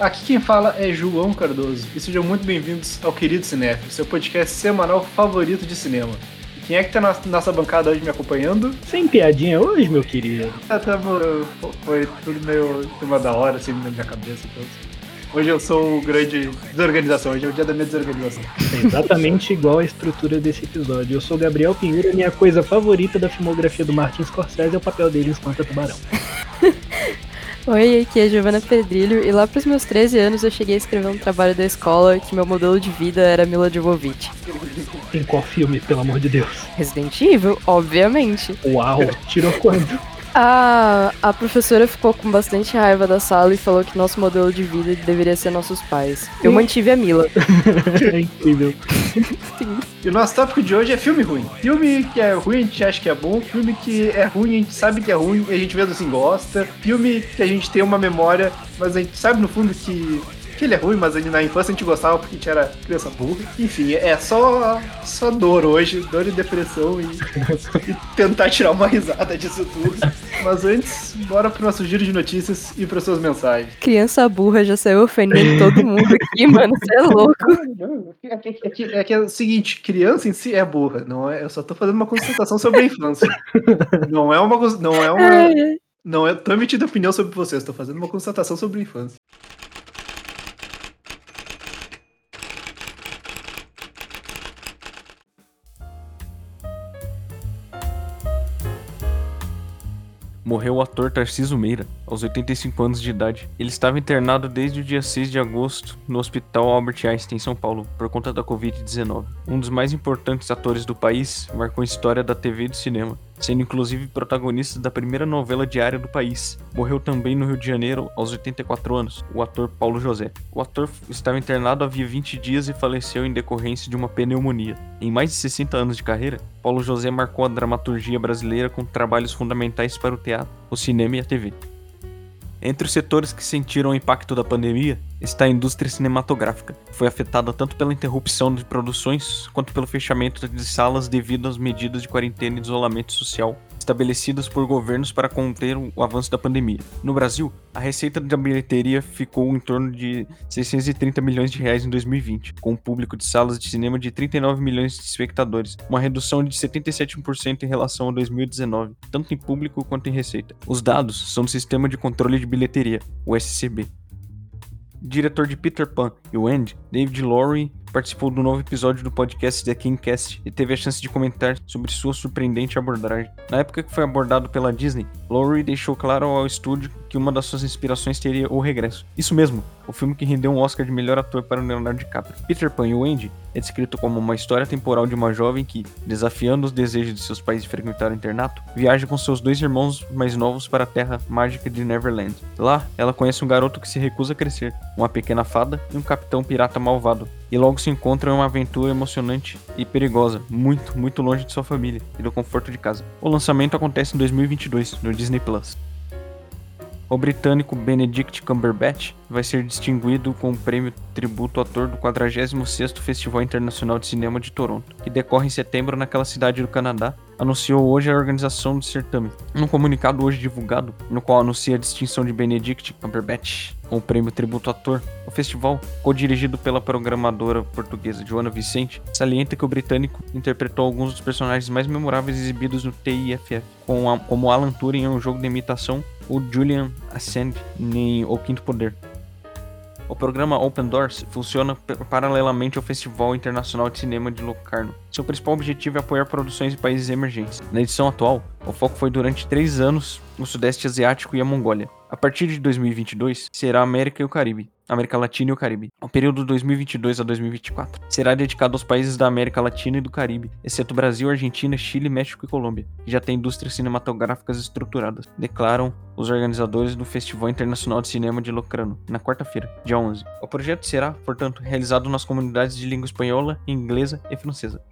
Aqui quem fala é João Cardoso e sejam muito bem-vindos ao Querido Cinef, seu podcast semanal favorito de cinema. E quem é que tá na nossa bancada hoje me acompanhando? Sem piadinha hoje, meu querido. Ah, tamo, foi tudo meio cima da hora, assim, na minha cabeça. Então. Hoje eu sou o grande desorganização, hoje é o dia da minha desorganização. É exatamente igual a estrutura desse episódio. Eu sou o Gabriel Pinheiro e minha coisa favorita da filmografia do Martin Scorsese é o papel dele em Espanta Tubarão. Oi, aqui é Giovana Pedrilho e lá pros meus 13 anos eu cheguei a escrever um trabalho da escola que meu modelo de vida era Mila Jovovich. Em qual filme, pelo amor de Deus? Resident Evil, obviamente. Uau, tirou quando? A, a professora ficou com bastante raiva da sala e falou que nosso modelo de vida deveria ser nossos pais. Eu mantive a Mila. é incrível. E o nosso tópico de hoje é filme ruim. Filme que é ruim, a gente acha que é bom. Filme que é ruim, a gente sabe que é ruim e a gente mesmo assim gosta. Filme que a gente tem uma memória, mas a gente sabe no fundo que que ele é ruim, mas na infância a gente gostava porque a gente era criança burra. Enfim, é só, só dor hoje, dor e depressão e, e tentar tirar uma risada disso tudo. Mas antes, bora pro nosso giro de notícias e para suas mensagens. Criança burra já saiu ofendendo todo mundo aqui, mano. Você é louco. É que, é, que, é que é o seguinte, criança em si é burra, não é? Eu só tô fazendo uma constatação sobre a infância. Não é uma. Não é uma. Não é, tô emitindo opinião sobre vocês, tô fazendo uma constatação sobre a infância. Morreu o ator Tarciso Meira, aos 85 anos de idade. Ele estava internado desde o dia 6 de agosto no Hospital Albert Einstein, em São Paulo, por conta da Covid-19. Um dos mais importantes atores do país, marcou a história da TV e do cinema sendo inclusive protagonista da primeira novela diária do país. Morreu também no Rio de Janeiro aos 84 anos, o ator Paulo José. O ator estava internado havia 20 dias e faleceu em decorrência de uma pneumonia. Em mais de 60 anos de carreira, Paulo José marcou a dramaturgia brasileira com trabalhos fundamentais para o teatro, o cinema e a TV. Entre os setores que sentiram o impacto da pandemia está a indústria cinematográfica. Foi afetada tanto pela interrupção de produções quanto pelo fechamento de salas devido às medidas de quarentena e isolamento social estabelecidas por governos para conter o avanço da pandemia. No Brasil, a receita da bilheteria ficou em torno de 630 milhões de reais em 2020, com um público de salas de cinema de 39 milhões de espectadores, uma redução de 77% em relação a 2019, tanto em público quanto em receita. Os dados são do Sistema de Controle de Bilheteria, o SCB. Diretor de Peter Pan e o Andy, David Lowery participou do novo episódio do podcast The Kingcast e teve a chance de comentar sobre sua surpreendente abordagem. Na época que foi abordado pela Disney, Lowry deixou claro ao estúdio que uma das suas inspirações seria O Regresso. Isso mesmo, o filme que rendeu um Oscar de melhor ator para Leonardo DiCaprio. Peter Pan e o Andy é descrito como uma história temporal de uma jovem que, desafiando os desejos de seus pais de frequentar o internato, viaja com seus dois irmãos mais novos para a terra mágica de Neverland. Lá, ela conhece um garoto que se recusa a crescer, uma pequena fada e um capitão pirata malvado, e logo se encontram em uma aventura emocionante e perigosa, muito, muito longe de sua família e do conforto de casa. O lançamento acontece em 2022 no Disney Plus. O britânico Benedict Cumberbatch vai ser distinguido com o prêmio Tributo Ator do 46º Festival Internacional de Cinema de Toronto, que decorre em setembro naquela cidade do Canadá, anunciou hoje a organização do certame. Num comunicado hoje divulgado, no qual anuncia a distinção de Benedict Cumberbatch com o prêmio Tributo Ator, o festival, co-dirigido pela programadora portuguesa Joana Vicente, salienta que o britânico interpretou alguns dos personagens mais memoráveis exibidos no TIFF, como Alan Turing em um jogo de imitação o Julian Assange em O Quinto Poder. O programa Open Doors funciona paralelamente ao Festival Internacional de Cinema de Locarno. Seu principal objetivo é apoiar produções em países emergentes. Na edição atual, o foco foi durante três anos no Sudeste Asiático e a Mongólia. A partir de 2022, será a América e o Caribe. América Latina e o Caribe. O período 2022 a 2024 será dedicado aos países da América Latina e do Caribe, exceto Brasil, Argentina, Chile, México e Colômbia, que já têm indústrias cinematográficas estruturadas, declaram os organizadores do Festival Internacional de Cinema de Locrano, na quarta-feira, dia 11. O projeto será, portanto, realizado nas comunidades de língua espanhola, inglesa e francesa.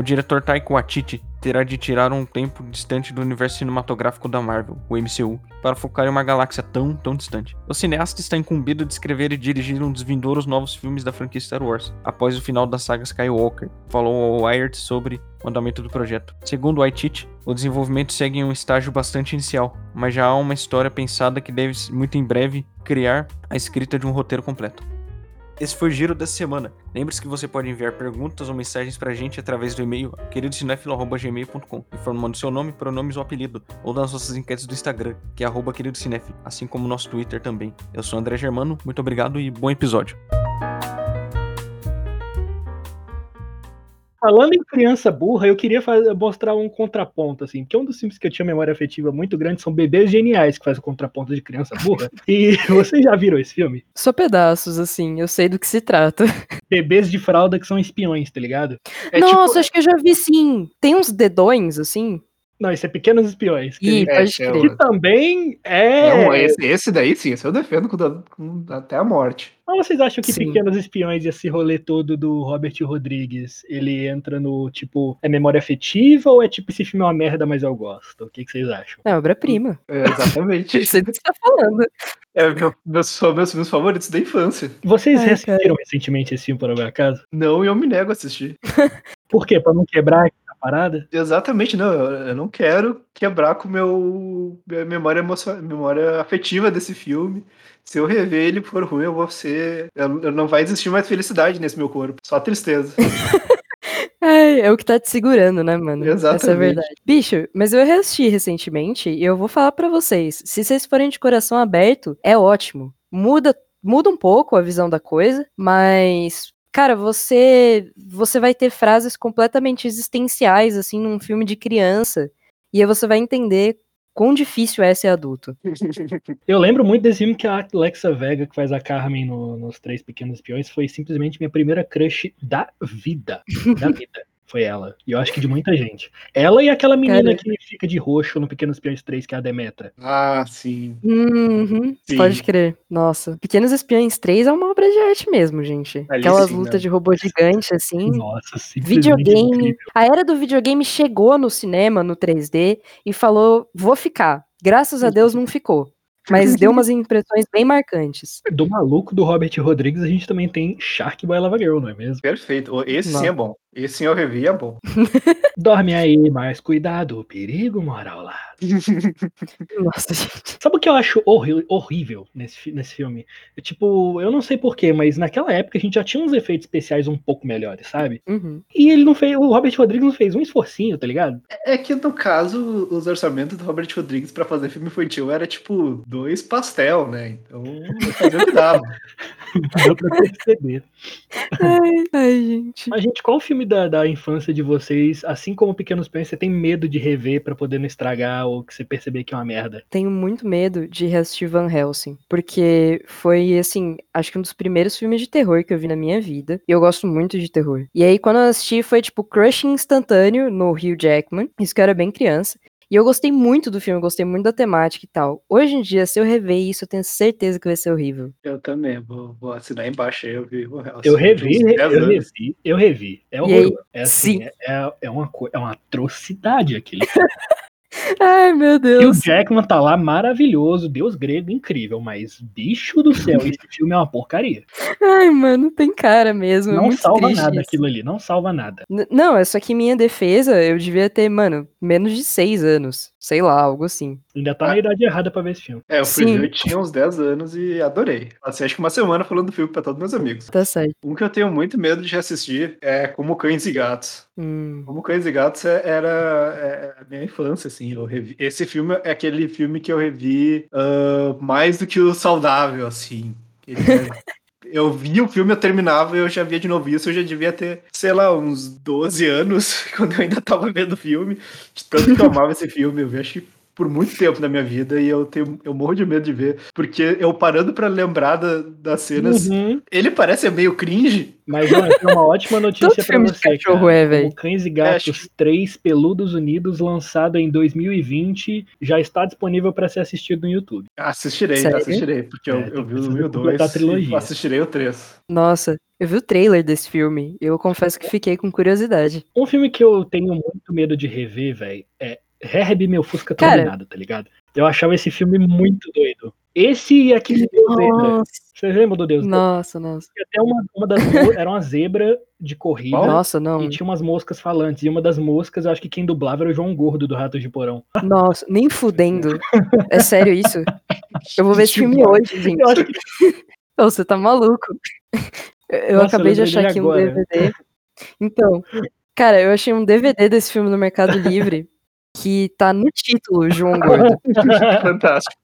O diretor Taika Waititi terá de tirar um tempo distante do universo cinematográfico da Marvel, o MCU, para focar em uma galáxia tão, tão distante. O cineasta está incumbido de escrever e dirigir um dos vindouros novos filmes da franquia Star Wars, após o final da saga Skywalker, falou ao Wired sobre o andamento do projeto. Segundo Waititi, o desenvolvimento segue em um estágio bastante inicial, mas já há uma história pensada que deve muito em breve criar a escrita de um roteiro completo. Esse foi o giro dessa semana. Lembre-se que você pode enviar perguntas ou mensagens pra gente através do e-mail queridocinéfilo.gmail.com, informando seu nome, pronomes ou apelido, ou das nossas enquetes do Instagram, que é arroba assim como nosso Twitter também. Eu sou André Germano, muito obrigado e bom episódio. Falando em criança burra, eu queria fazer, mostrar um contraponto, assim, porque um dos filmes que eu tinha memória afetiva muito grande são Bebês Geniais, que faz o contraponto de criança burra. e vocês já viram esse filme? Só pedaços, assim, eu sei do que se trata. Bebês de fralda que são espiões, tá ligado? É Nossa, tipo- acho que eu já vi sim. Tem uns dedões, assim. Não, isso é Pequenos Espiões. Que, Ih, É, esse crer. que também é. Não, esse, esse daí sim, esse eu defendo com, com- até a morte. Mas vocês acham que Sim. Pequenos Espiões e esse rolê todo do Robert Rodrigues, ele entra no, tipo, é memória afetiva ou é tipo, esse filme é uma merda, mas eu gosto? O que, que vocês acham? É obra-prima. É, exatamente. Eu sei do que você tá falando. é meu, meus, são meus filmes favoritos da infância. Vocês Ai, reassistiram recentemente esse filme, por algum acaso? Não, e eu me nego a assistir. Por quê? Pra não quebrar parada? Exatamente, não. Eu, eu não quero quebrar com meu minha memória emocional, memória afetiva desse filme. Se eu rever ele for ruim, eu vou ser. Eu, eu não vai existir mais felicidade nesse meu corpo. Só tristeza. Ai, é o que tá te segurando, né, mano? Essa é a Exatamente. verdade. Bicho, mas eu reassisti recentemente e eu vou falar pra vocês. Se vocês forem de coração aberto, é ótimo. Muda, muda um pouco a visão da coisa, mas. Cara, você você vai ter frases completamente existenciais, assim, num filme de criança. E aí você vai entender quão difícil é ser adulto. Eu lembro muito desse filme que a Alexa Vega, que faz a Carmen no- nos Três Pequenos Espiões, foi simplesmente minha primeira crush da vida. Da vida. Foi ela. E eu acho que de muita gente. Ela e aquela menina Cara. que fica de roxo no Pequenos Espiões 3, que é a Demetra. Ah, sim. Uhum, Sim. pode crer. Nossa. Pequenos Espiões 3 é uma obra de arte mesmo, gente. Ali Aquelas sim, lutas né? de robô gigante, assim. Nossa, Videogame. incrível. A era do videogame chegou no cinema, no 3D, e falou: vou ficar. Graças a Deus não ficou. Mas deu umas impressões bem marcantes. Do maluco do Robert Rodrigues, a gente também tem Shark Boy Lava Girl, não é mesmo? Perfeito. Esse Não. sim é bom. Esse sim eu revi é bom. Dorme aí, mas cuidado, o perigo mora ao lado. Nossa, gente. Sabe o que eu acho horri- horrível nesse, nesse filme? É, tipo, eu não sei porquê, mas naquela época a gente já tinha uns efeitos especiais um pouco melhores, sabe? Uhum. E ele não fez, o Robert Rodrigues não fez um esforcinho, tá ligado? É que no caso, os orçamentos do Robert Rodrigues pra fazer filme infantil era tipo dois pastel, né? Então, fazer o que dava. Deu pra perceber. Ai, ai, gente. Mas, gente, qual o filme da, da infância de vocês, assim como Pequenos Pães, você tem medo de rever pra poder não estragar ou que você perceber que é uma merda? Tenho muito medo de reassistir Van Helsing. Porque foi, assim, acho que um dos primeiros filmes de terror que eu vi na minha vida. E eu gosto muito de terror. E aí, quando eu assisti, foi tipo crush instantâneo no Hugh Jackman. Isso que eu era bem criança. E eu gostei muito do filme, gostei muito da temática e tal. Hoje em dia, se eu rever isso, eu tenho certeza que vai ser horrível. Eu também, vou, vou assinar embaixo aí, eu vi. Eu revi, uns 10 eu revi, eu revi. É aí? horroroso. É, assim, Sim. é, é, uma, é uma atrocidade aquele Ai, meu E o Deus. Jackman tá lá maravilhoso, deus grego incrível, mas bicho do céu, esse filme é uma porcaria. Ai, mano, tem cara mesmo. é Não muito salva nada isso. aquilo ali, não salva nada. N- Não, é só que em minha defesa, eu devia ter, mano, menos de seis anos. Sei lá, algo assim. Ainda tá na idade errada pra ver esse filme. É, eu fui Sim. ver, eu tinha uns 10 anos e adorei. Passei acho que uma semana falando do filme pra todos meus amigos. Tá certo. Um que eu tenho muito medo de assistir é Como Cães e Gatos. Hum. Como Cães e Gatos é- era é, a minha infância, assim. Eu revi. Esse filme é aquele filme que eu revi ah, mais do que o saudável, assim. Ele é- Eu vi o filme, eu terminava e eu já via de novo isso. Eu já devia ter, sei lá, uns 12 anos, quando eu ainda tava vendo o filme. De tanto que eu amava esse filme. Eu vi, acho que por muito tempo na minha vida e eu tenho eu morro de medo de ver, porque eu parando pra lembrar da- das cenas, Uhum. ele parece meio cringe. Mas, ó, eu tenho uma ótima notícia de você, cachorro cara. é. O Cães e Gatos 3 Peludos Unidos, lançado em 2020, já está disponível para ser assistido no YouTube. Assistirei, Sério? assistirei, porque eu, É, eu vi precisa o 1 e o completar 2 a trilogia. e assistirei o 3. Nossa, eu vi o trailer desse filme. Eu confesso que fiquei com curiosidade. Um filme que eu tenho muito medo de rever, velho, é Herb Meu Fusca. Turbinado, tá ligado? Eu achava esse filme muito doido. Esse e aquele Deus Zebra. Nossa, Vocês lembram do Deus Zebra? nossa, nossa. Tinha Até uma, uma das era uma zebra de corrida. Nossa, não. E tinha umas moscas falantes. E uma das moscas, eu acho que quem dublava era o João Gordo do Ratos de Porão. Nossa, nem fudendo. É sério isso? Eu vou ver esse filme hoje, gente. Eu acho que você tá maluco. Eu eu Nossa, acabei eu de achar aqui um agora. DVD. Então, cara, eu achei um DVD desse filme no Mercado Livre que tá no título, João Gordo. Fantástico.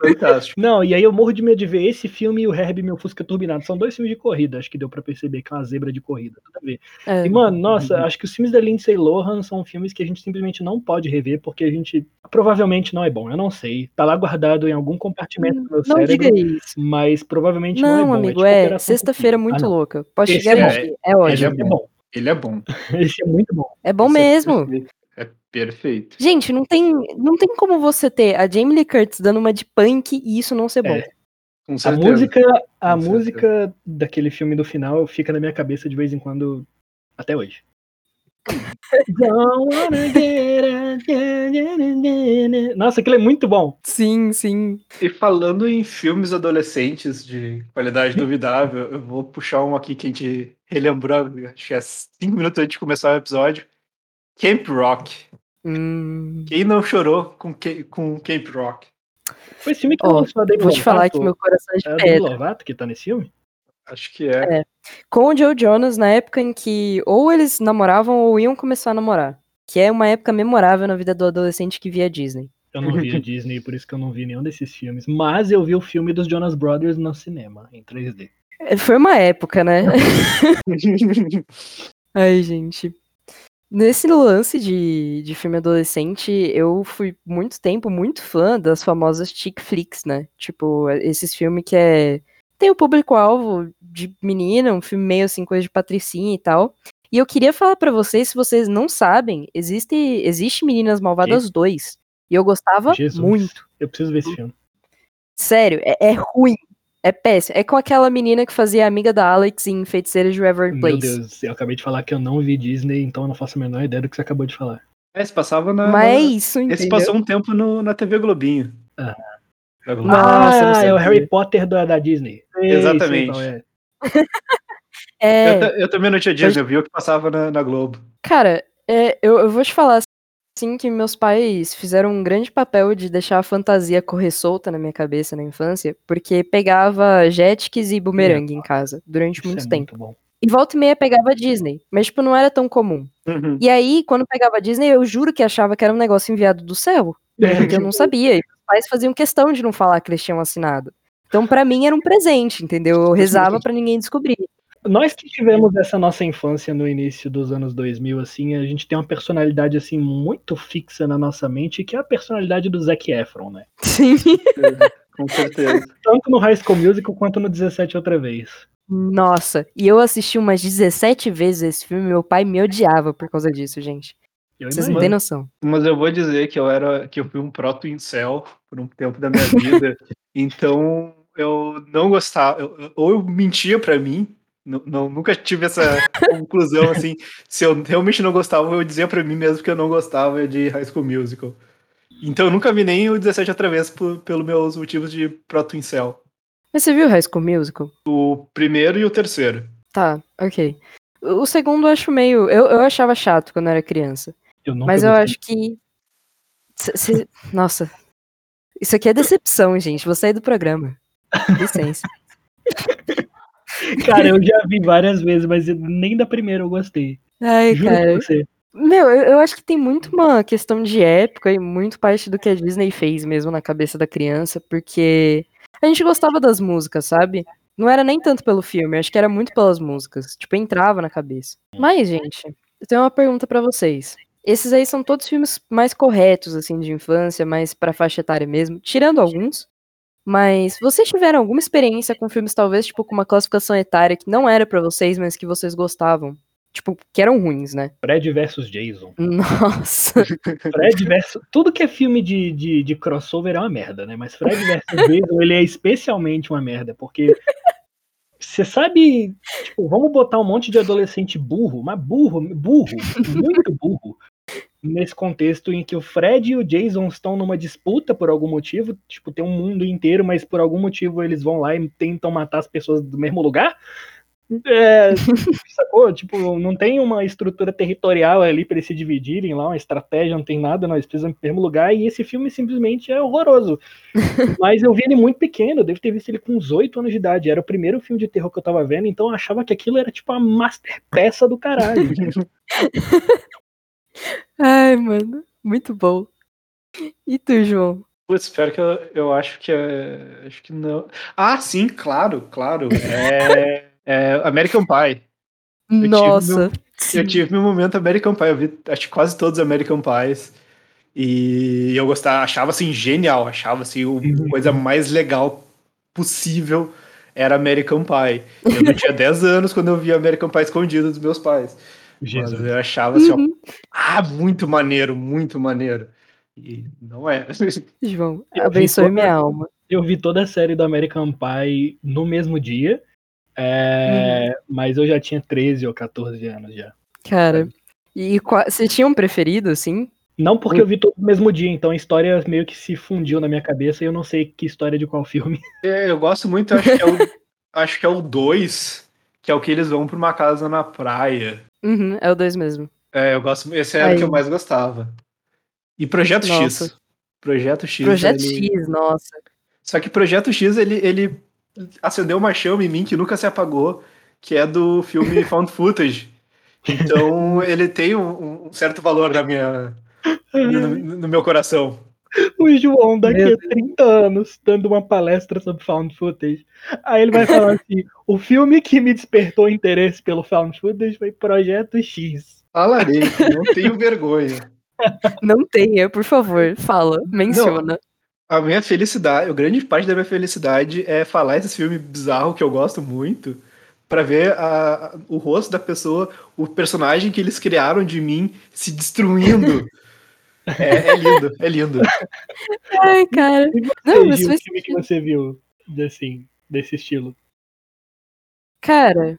Fantástico. Não, e aí eu morro de medo de ver esse filme e o Herb Meu Fusca Turbinado. São dois filmes de corrida, acho que deu pra perceber que é uma zebra de corrida. Tudo a ver. É, E, mano, nossa, acho que os filmes da Lindsay Lohan são filmes que a gente simplesmente não pode rever, porque a gente provavelmente não é bom. Eu não sei. Tá lá guardado em algum compartimento do meu não diga cérebro, isso. mas provavelmente não, é Não, bom. amigo, tipo é sexta-feira muito Ah, não. louca. Pode chegar é- é, é ótimo. é bom. Ele é bom. Esse é muito bom. É bom Esse é mesmo. É perfeito. Gente, não tem, não tem como você ter a Jamie Lee Curtis dando uma de punk e isso não ser bom. É. Com A certeza. música, a Com música daquele filme do final fica na minha cabeça de vez em quando até hoje. Nossa, aquilo é muito bom. Sim, sim. E falando em filmes adolescentes de qualidade duvidável, eu vou puxar um aqui que a gente relembrou, acho que é cinco minutos antes de começar o episódio. Camp Rock. Hum, Quem não chorou com, Ca- com Camp Rock? Foi esse filme que Ó, lançou a Demi vou te falar que meu coração é de É pedra. Lovato que tá nesse filme? Acho que é. Com o Joe Jonas na época em que ou eles namoravam ou iam começar a namorar. Que é uma época memorável na vida do adolescente que via Disney. Eu não vi a Disney, por isso que eu não vi nenhum desses filmes. Mas eu vi o filme dos Jonas Brothers no cinema, em 3D. É, Foi uma época, né? Ai, gente. Nesse lance de, de filme adolescente, eu fui muito tempo muito fã das famosas chick flicks, né? Tipo, esses filmes que é. Tem o público-alvo de menina, um filme meio assim, coisa de patricinha e tal. E eu queria falar pra vocês, se vocês não sabem, existe, existe Meninas Malvadas 2. E eu gostava Jesus. muito. Eu preciso ver esse filme. Sério, é, é ruim. É péssimo. É com aquela menina que fazia amiga da Alex em Feiticeira de Meu Place. Deus, eu acabei de falar que eu não vi Disney, então eu não faço a menor ideia do que você acabou de falar. Esse passava na. Mas é isso, entendeu? Esse passou um tempo no- na TV Globinho. Ah. Nossa, não ah, é o. Harry Potter da, da Disney. Exatamente. qual é. É, Eu, eu também não tinha Disney, eu vi o que passava na, na Globo. cara, é, eu, eu vou te falar assim que meus pais fizeram um grande papel de deixar a fantasia correr solta na minha cabeça na infância, porque pegava Jetix e Boomerang em casa durante Isso muito é tempo. muito. E volta e meia pegava Disney, mas tipo, não era tão comum. Uhum. E aí, quando pegava Disney, eu juro que achava que era um negócio enviado do céu. Porque eu não sabia. E meus pais faziam questão de não falar que eles tinham assinado. Então, pra mim, era um presente, entendeu? Eu rezava pra ninguém descobrir. Nós que tivemos essa nossa infância no início dos anos 2000, assim, a gente tem uma personalidade, assim, muito fixa na nossa mente, que é a personalidade do Zac Efron, né? Sim. Com certeza. Tanto no High School Musical quanto no 17 outra vez. Nossa, e eu assisti umas 17 vezes esse filme, meu pai me odiava por causa disso, gente. Eu Vocês não têm noção. Mas eu vou dizer que eu era que eu fui um proto-incel por um tempo da minha vida. então eu não gostava. eu- ou eu mentia pra mim. Não, não- nunca tive essa conclusão assim. Se eu realmente não gostava, eu dizia pra mim mesmo que eu não gostava de High School Musical. Então eu nunca vi nem o 17 outra vez por, pelos meus motivos de proto-incel. Mas você viu High School Musical? O primeiro e o terceiro. Tá, ok. O segundo eu acho meio. Eu, eu achava chato quando eu era criança. Eu nunca Mas eu gostei. acho que. cê- cê- Nossa. Isso aqui é decepção, gente. Vou sair do programa. Licença. Cara, eu já vi várias vezes, mas nem da primeira eu gostei. Ai, Juro cara. você. Meu, eu, eu acho que tem muito uma questão de época e muito parte do que a Disney fez mesmo na cabeça da criança, porque a gente gostava das músicas, sabe? Não era nem tanto pelo filme, acho que era muito pelas músicas. Tipo, entrava na cabeça. Mas, gente, eu tenho uma pergunta pra vocês. Esses aí são todos filmes mais corretos, assim, de infância, mais pra faixa etária mesmo, tirando alguns. Mas vocês tiveram alguma experiência com filmes, talvez, tipo, com uma classificação etária que não era pra vocês, mas que vocês gostavam? Tipo, que eram ruins, né? Fred versus Jason. Nossa. Fred versus. Tudo que é filme de, de, de crossover é uma merda, né? Mas Fred versus Jason, ele é especialmente uma merda, porque. Você sabe, tipo, vamos botar um monte de adolescente burro, mas burro, burro, muito burro, nesse contexto em que o Fred e o Jason estão numa disputa por algum motivo, tipo, tem um mundo inteiro, mas por algum motivo eles vão lá e tentam matar as pessoas do mesmo lugar. É, sacou? Tipo, não tem uma estrutura territorial ali para eles se dividirem lá, uma estratégia, não tem nada, nós precisamos em mesmo lugar, e esse filme simplesmente é horroroso. Mas eu vi ele muito pequeno, eu devo ter visto ele com uns 8 anos de idade. Era o primeiro filme de terror que eu tava vendo, então eu achava que aquilo era tipo a master peça do caralho. Ai, mano, muito bom. E tu, João? Putz, espero que eu, eu acho que é. Acho que não. Ah, sim, claro, claro. É. É American Pie. tive Nossa. meu- Eu tive meu momento American Pie. Eu vi acho que quase todos os American Pies. E eu gostava, achava assim genial, achava assim o- a coisa mais legal possível era American Pie. Eu não tinha 10 anos quando eu via American Pie escondido dos meus pais. Mas Jesus. eu achava assim, ó, Uhum. ah, muito maneiro, muito maneiro. E não é. João, Eu vi abençoe toda- minha alma. Eu vi toda a série do American Pie no mesmo dia, é, mas eu já tinha 13 ou 14 anos já. Cara, e você tinha um preferido, assim? Não porque eu vi todo no mesmo dia, então a história meio que se fundiu na minha cabeça e eu não sei que história de qual filme. É, eu gosto muito, acho que é o, acho que é o 2, que é o que eles vão pra uma casa na praia. Uhum, é o dois mesmo. É, eu gosto, esse era o que eu mais gostava. E Projeto X. Nossa. Projeto X. Projeto ele- X, nossa. Só que Projeto X, ele, ele acendeu uma chama em mim que nunca se apagou, que é do filme Found Footage. Então, ele tem um, um certo valor na minha, no, no meu coração. O João, daqui Meu a 30 anos, dando uma palestra sobre found footage. Aí ele vai falar assim: o filme que me despertou interesse pelo found footage foi Projeto X. Falarei, não tenho vergonha. Não tenha, por favor, fala, menciona. A minha felicidade, a grande parte da minha felicidade é falar esse filme bizarro que eu gosto muito, pra ver a- a- o rosto da pessoa, o personagem que eles criaram de mim se destruindo. É, é lindo, é lindo. Ai, cara. E você, Não, mas faz o filme que você viu assim, desse estilo? Cara,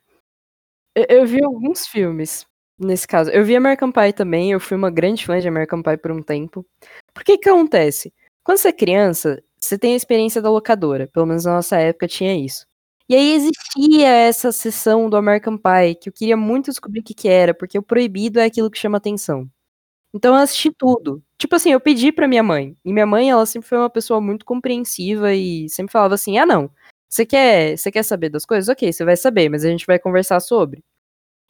eu, eu vi alguns filmes nesse caso. Eu vi American Pie também, eu fui uma grande fã de American Pie por um tempo. Por que que acontece? Quando você é criança, você tem a experiência da locadora, pelo menos na nossa época tinha isso. E aí existia essa sessão do American Pie, que eu queria muito descobrir o que que era, porque o proibido é aquilo que chama atenção. Então eu assisti tudo. Tipo assim, eu pedi pra minha mãe. E minha mãe, ela sempre foi uma pessoa muito compreensiva e sempre falava assim: "Ah, não. Você quer, você quer saber das coisas? OK, você vai saber, mas a gente vai conversar sobre".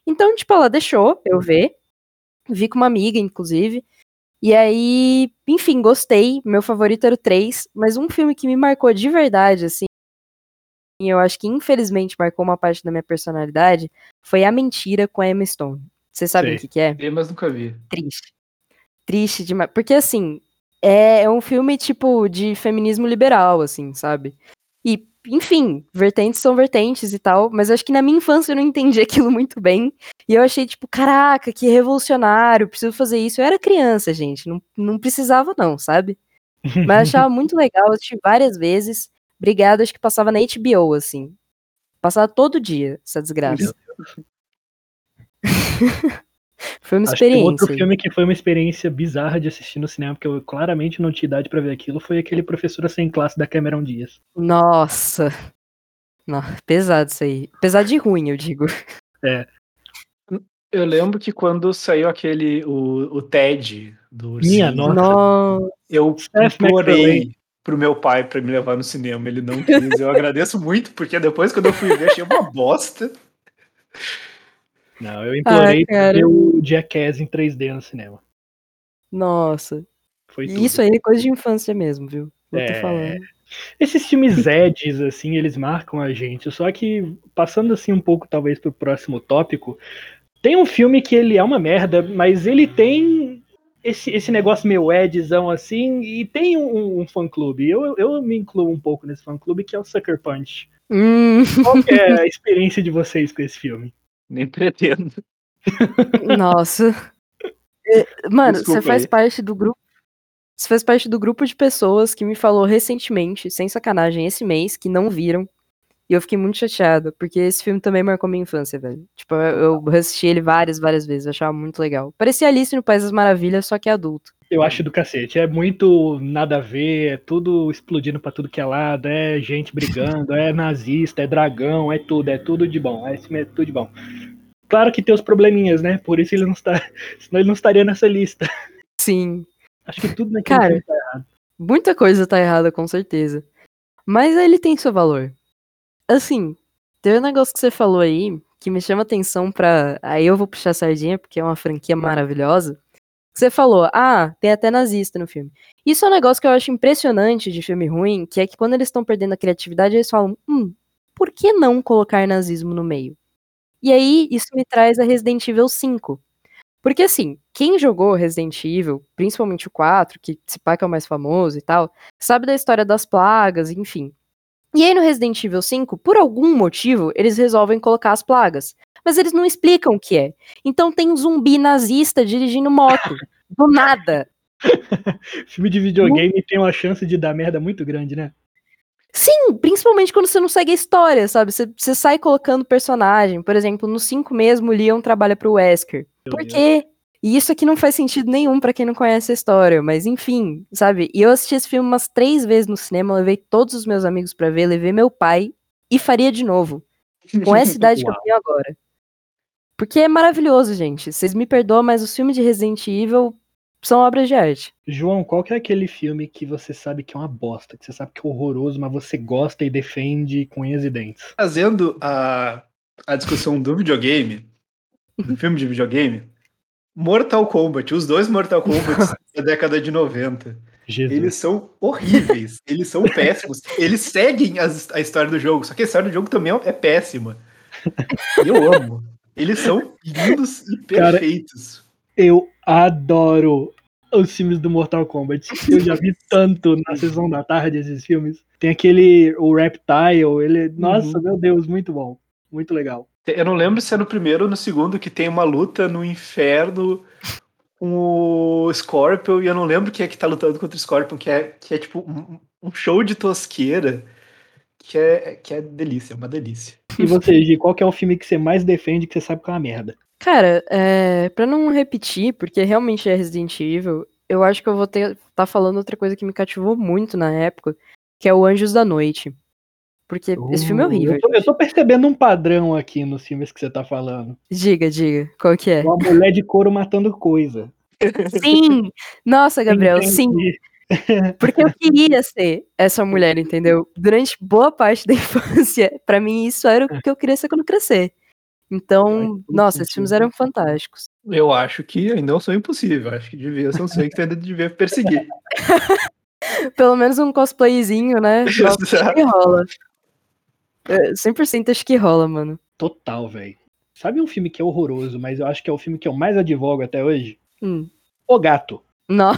Então, tipo, ela deixou eu ver. Vi com uma amiga, inclusive. E aí, enfim, gostei. Meu favorito era o 3, mas um filme que me marcou de verdade, assim, e eu acho que infelizmente marcou uma parte da minha personalidade, foi A Mentira com a Emma Stone. Vocês sabem Sei. o que, que é? Vi, Mas nunca vi. Triste. Triste demais. Porque, assim, é, é um filme, tipo, de feminismo liberal, assim, sabe? E, enfim, vertentes são vertentes e tal, mas acho que na minha infância eu não entendi aquilo muito bem. E eu achei, tipo, caraca, que revolucionário, preciso fazer isso. Eu era criança, gente, não, não precisava não, sabe? Mas achava muito legal, assisti várias vezes. Obrigada, acho que passava na HBO, assim. Passava todo dia, essa desgraça. Foi uma Acho que outro filme que foi uma experiência bizarra de assistir no cinema, porque eu claramente não tinha idade pra ver aquilo, foi aquele Professora Sem Classe da Cameron Diaz. Nossa. Não, pesado isso aí. Pesado de ruim, eu digo. Eu lembro que quando saiu aquele, o, o TED do Minha ursinho, nossa. Nossa. eu implorei pro meu pai pra me levar no cinema. Ele não quis. Eu agradeço muito, porque depois quando eu fui ver, achei uma bosta. Não, eu implorei cara. ver o Jackass em 3D no cinema. Nossa. Foi tudo. Isso aí é coisa de infância mesmo, viu? Eu tô É. falando. Esses filmes Eds, assim, eles marcam a gente. Só que, passando assim um pouco, talvez, pro próximo tópico, Tem um filme que ele é uma merda, mas ele tem esse, esse negócio meio edzão assim, e tem um, um fã-clube. Eu, eu me incluo um pouco nesse fã-clube, que é o Sucker Punch. Hum, Qual é a experiência de vocês com esse filme? Nem pretendo. nossa. É, Mano, Desculpa você faz aí. parte do grupo. Você faz parte do grupo de pessoas que me falou recentemente, sem sacanagem, esse mês, que não viram. E eu fiquei muito chateada, porque esse filme também marcou minha infância, velho. Tipo, eu eu assisti ele várias, várias vezes, eu achava muito legal. Parecia Alice no País das Maravilhas, só que adulto. Eu acho do cacete. É muito nada a ver, é tudo explodindo pra tudo que é lado, é gente brigando, é nazista, é dragão, é tudo, é tudo de bom. É, é tudo de bom. Claro que tem os probleminhas, né? Por isso ele não está. Senão ele não estaria nessa lista. Sim, Acho que tudo naquele Cara, filme tá errado. muita coisa tá errada, com certeza. Mas ele tem seu valor. Assim, tem um negócio que você falou aí que me chama atenção pra. Aí eu vou puxar a sardinha, porque é uma franquia maravilhosa. Você falou, ah, tem até nazista no filme. Isso é um negócio que eu acho impressionante de filme ruim, que é que quando eles estão perdendo a criatividade, eles falam, hum, por que não colocar nazismo no meio? E aí, isso me traz a Resident Evil 5. Porque assim, quem jogou Resident Evil, principalmente o 4, que se pá que é o mais famoso e tal, sabe da história das plagas, enfim. E aí no Resident Evil 5, por algum motivo, eles resolvem colocar as plagas. Mas eles não explicam o que é. Então tem um zumbi nazista dirigindo moto. Do nada. Filme de videogame tem uma chance de dar merda muito grande, né? Sim, principalmente quando você não segue a história, sabe? Você, você sai colocando personagem. Por exemplo, no 5 mesmo, o Leon trabalha pro Wesker. Meu Por Deus. quê? E isso aqui não faz sentido nenhum pra quem não conhece a história, mas enfim, sabe? E eu assisti esse filme umas três vezes no cinema, levei todos os meus amigos pra ver, levei meu pai e faria de novo. Com essa idade que eu tenho agora. Porque é maravilhoso, gente. Vocês me perdoam, mas os filmes de Resident Evil são obras de arte. João, qual que é aquele filme que você sabe que é uma bosta, que você sabe que é horroroso, mas você gosta e defende com unhas e dentes? Fazendo a, a discussão do videogame, do filme de videogame, Mortal Kombat, os dois Mortal Kombat da década de 90, Jesus. eles são horríveis, eles são péssimos, eles seguem as- a história do jogo, só que a história do jogo também é péssima. E eu amo. Eles são lindos e Cara, perfeitos. Eu adoro os filmes do Mortal Kombat. Eu já vi tanto na sessão da tarde esses filmes. Tem aquele, o Reptile, ele, nossa, Uhum. meu Deus, muito bom. Muito legal. Eu não lembro se é no primeiro ou no segundo que tem uma luta no inferno com o Scorpion, e eu não lembro quem é que tá lutando contra o Scorpion, que é, que é tipo um, um show de tosqueira que é, que é delícia, é uma delícia. E você, Gi, qual que é o filme que você mais defende que você sabe que é uma merda? Cara, é, pra não repetir, porque realmente é Resident Evil, eu acho que eu vou ter tá falando outra coisa que me cativou muito na época, que é o Anjos da Noite. Porque esse filme é horrível. Eu tô, eu tô percebendo um padrão aqui nos filmes que você tá falando. Diga, diga, qual que é? Uma mulher de couro matando coisa. Sim! Nossa, Gabriel, sim. Porque eu queria ser essa mulher, entendeu? Durante boa parte da infância, pra mim isso era o que eu queria ser quando crescer. Então, todo nossa, esses filmes eram fantásticos. Eu acho que ainda é um sonho impossível, acho que devia ser um sonho que você ainda devia perseguir. Pelo menos um cosplayzinho, né? Nossa, acho que rola. É, 100% acho que rola, mano. Total, velho. Sabe um filme que é horroroso, mas eu acho que é o filme que eu mais advogo até hoje? Hum. O Gato. Não.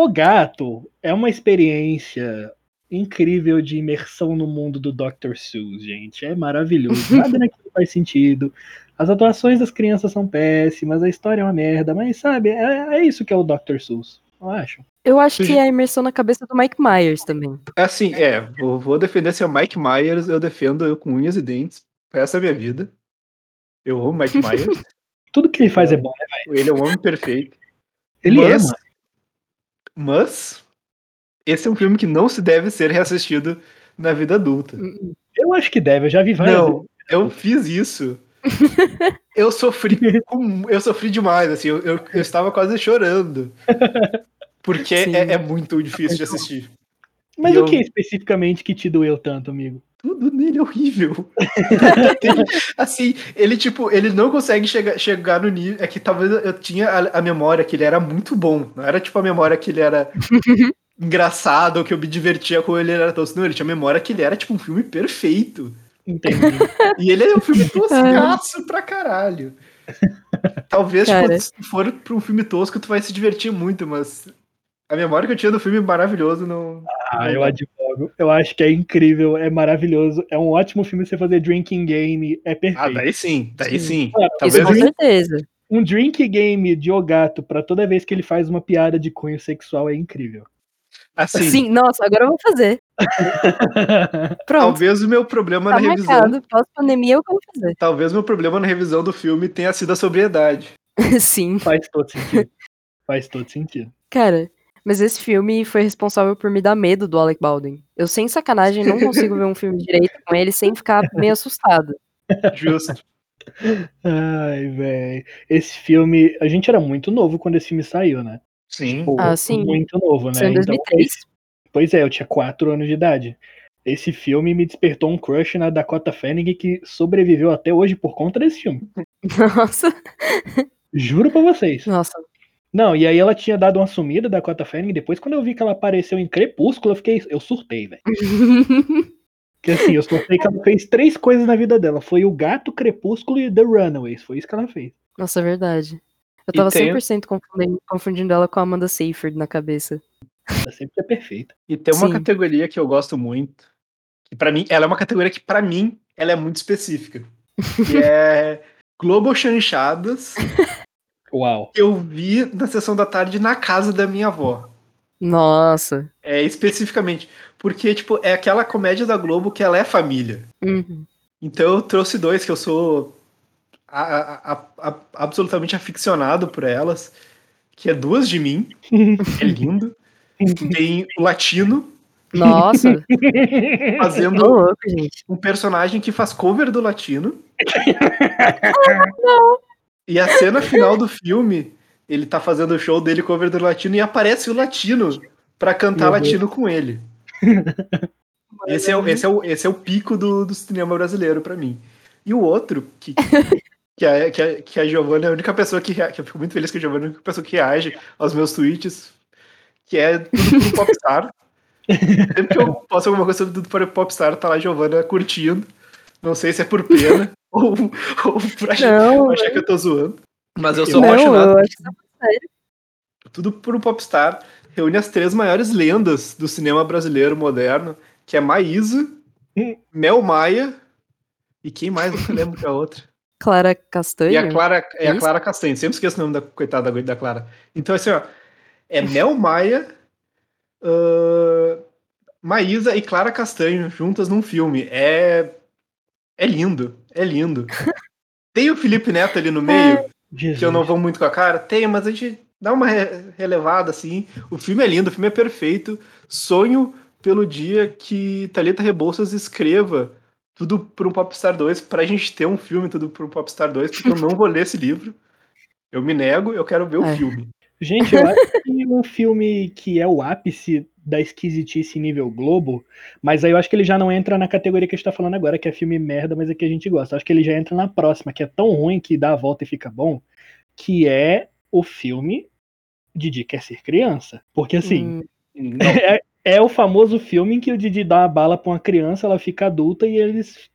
O Gato é uma experiência incrível de imersão no mundo do Dr. Seuss, gente. É maravilhoso. Nada naquilo faz sentido. As atuações das crianças são péssimas, a história é uma merda, mas sabe, é, é isso que é o Dr. Seuss. Eu acho. Eu acho que é a imersão na cabeça do Mike Myers também. Assim, é, vou, vou defender seu Mike Myers, eu defendo eu com unhas e dentes. Essa é a minha vida. Eu amo Mike Myers. Tudo que ele faz é bom, né? ele é um homem perfeito. Ele é, Mas- mano. Mas esse é um filme que não se deve ser reassistido na vida adulta. Eu acho que deve, eu já vi várias vezes. Não, eu fiz isso. Eu sofri, eu sofri demais, assim, eu, eu, eu estava quase chorando. Porque é, é muito difícil de assistir. Mas E o eu- que especificamente que te doeu tanto, amigo? Tudo nele é horrível. assim, ele, tipo, ele não consegue chegar, chegar no nível. É que talvez eu tinha a, a memória que ele era muito bom. Não era tipo a memória que ele era engraçado ou que eu me divertia com ele, ele era tosco. Não, ele tinha a memória que ele era, tipo, um filme perfeito. Entendi. E ele é um filme toscaço pra caralho. Talvez, tipo, se for pra um filme tosco, tu vai se divertir muito, mas a memória que eu tinha do filme maravilhoso não. Ah, eu advogo. Eu acho que é incrível, é maravilhoso. É um ótimo filme você fazer drinking game. É perfeito. Ah, daí sim, daí sim. Ah, Isso Talvez com certeza. Um drink game de Ogato pra toda vez que ele faz uma piada de cunho sexual é incrível. assim. Sim, nossa, agora eu vou fazer. Pronto. Talvez o meu problema Tá na revisão. marcado. Pós-pandemia é o que eu vou fazer. Talvez meu problema na revisão do filme tenha sido a sobriedade. Sim. Faz todo sentido. Faz todo sentido. Cara, mas esse filme foi responsável por me dar medo do Alec Baldwin. Eu, sem sacanagem, não consigo ver um filme direito com ele sem ficar meio assustado. Justo. Ai, velho. Esse filme. A gente era muito novo quando esse filme saiu, né? Sim. Pô, Ah, sim. Muito novo, né? Em 2003. esse- Pois é, eu tinha 4 anos de idade. Esse filme me despertou um crush na Dakota Fanning que sobreviveu até hoje por conta desse filme. Nossa, Juro pra vocês. nossa. Não, e aí ela tinha dado uma sumida da Dakota Fanning. Depois, quando eu vi que ela apareceu em Crepúsculo, eu fiquei. Eu surtei, velho. Porque assim, eu surtei que ela fez três coisas na vida dela. Foi o gato, Crepúsculo e The Runaways. Foi isso que ela fez. Nossa, é verdade. Eu tava tem- 100% confundindo, confundindo ela com a Amanda Seyfried na cabeça. Ela sempre é perfeita. E tem uma Sim. categoria que eu gosto muito. Que para mim, ela é uma categoria que pra mim ela é muito específica. Que é Global Chanchadas, Uau. que eu vi na sessão da tarde na casa da minha avó. Nossa. É especificamente porque tipo é aquela comédia da Globo que ela é família. Uhum. Então eu trouxe dois que eu sou a- a- a- a- absolutamente aficionado por elas, que é duas de mim, é lindo. Tem o latino Nossa. Fazendo louco, gente. um personagem que faz cover do latino. E a cena final do filme, ele tá fazendo o show dele cover do latino e aparece o latino pra cantar Uhum. latino com ele. Esse é, o- esse é, o, esse é o pico do, do cinema brasileiro pra mim. E o outro, que, que, a, que, a, que a Giovanna é a única pessoa que, que eu fico muito feliz que a Giovanna é a única pessoa que reage aos meus tweets, que é tudo pro Popstar. Sempre que eu posto alguma coisa sobre tudo para o Popstar, tá lá a Giovanna curtindo. Não sei se é por pena ou, ou por achar, Não, achar que eu tô zoando. Mas eu sou não, apaixonado eu acho que tá tudo por um popstar, reúne as três maiores lendas do cinema brasileiro moderno, que é Maísa, Hum. Mel Maia, e quem mais? Não lembro que é a outra. Clara E Castanho. a Clara, é a. Clara Castanho, sempre esqueço o nome da coitada da, Clara. Então, assim, ó, é Mel Maia, ahn, Maísa e Clara Castanho juntas num filme. É, é lindo, é lindo. Tem o Felipe Neto ali no meio, Jesus. que eu não vou muito com a cara? Tem, mas a gente dá uma re- relevada assim. O filme é lindo, o filme é perfeito. Sonho pelo dia que Thalita Rebouças escreva tudo para um Popstar 2, pra gente ter um filme tudo para um Popstar 2, porque eu não vou ler esse livro. Eu me nego, eu quero ver o É. filme. Gente, eu acho que um filme que é o ápice da esquisitice nível Globo, mas aí eu acho que ele já não entra na categoria que a gente tá falando agora, que é filme merda, mas é que a gente gosta. Eu acho que ele já entra na próxima, que é tão ruim que dá a volta e fica bom, que é o filme Didi Quer Ser Criança. Porque assim, Hum, é, é o famoso filme em que o Didi dá uma bala pra uma criança, ela fica adulta e eles,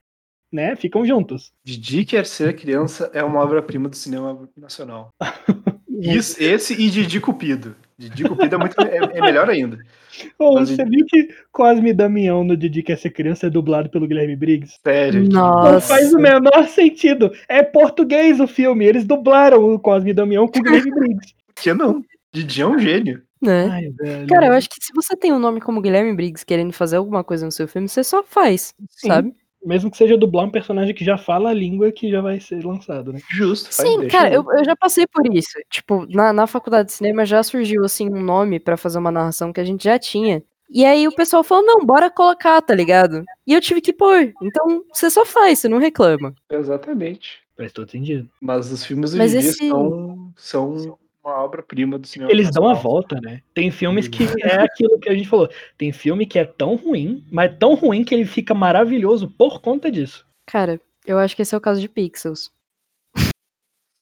né, ficam juntos. Didi Quer Ser Criança é uma obra-prima do cinema nacional. Isso, esse e Didi Cupido. Didi Cupido é, muito, é, é melhor ainda. Ô, Mas você viu que Cosme e Damião no Didi Quer Ser Criança é dublado pelo Guilherme Briggs? Sério. Nossa. Não faz o menor sentido. É português o filme. Eles dublaram o Cosme e Damião com o Guilherme Briggs. Por que não? Didi é um gênio. né? Ai, velho. Cara, eu acho que se você tem um nome como Guilherme Briggs querendo fazer alguma coisa no seu filme, você só faz, Sim. sabe? Mesmo que seja dublar um personagem que já fala a língua que já vai ser lançado, né? Justo. Sim, cara, eu, eu já passei por isso. Tipo, na, na faculdade de cinema já surgiu, assim, um nome pra fazer uma narração que a gente já tinha. E aí o pessoal falou, não, bora colocar, tá ligado? E eu tive que pôr. Então, você só faz, você não reclama. Exatamente. Faz todo sentido. Mas os filmes Mas Didi esse- são, são uma obra-prima do cinema. Eles dão a volta, né? Tem filmes que é aquilo que a gente falou. Tem filme que é tão ruim, mas tão ruim que ele fica maravilhoso por conta disso. Cara, eu acho que esse é o caso de Pixels.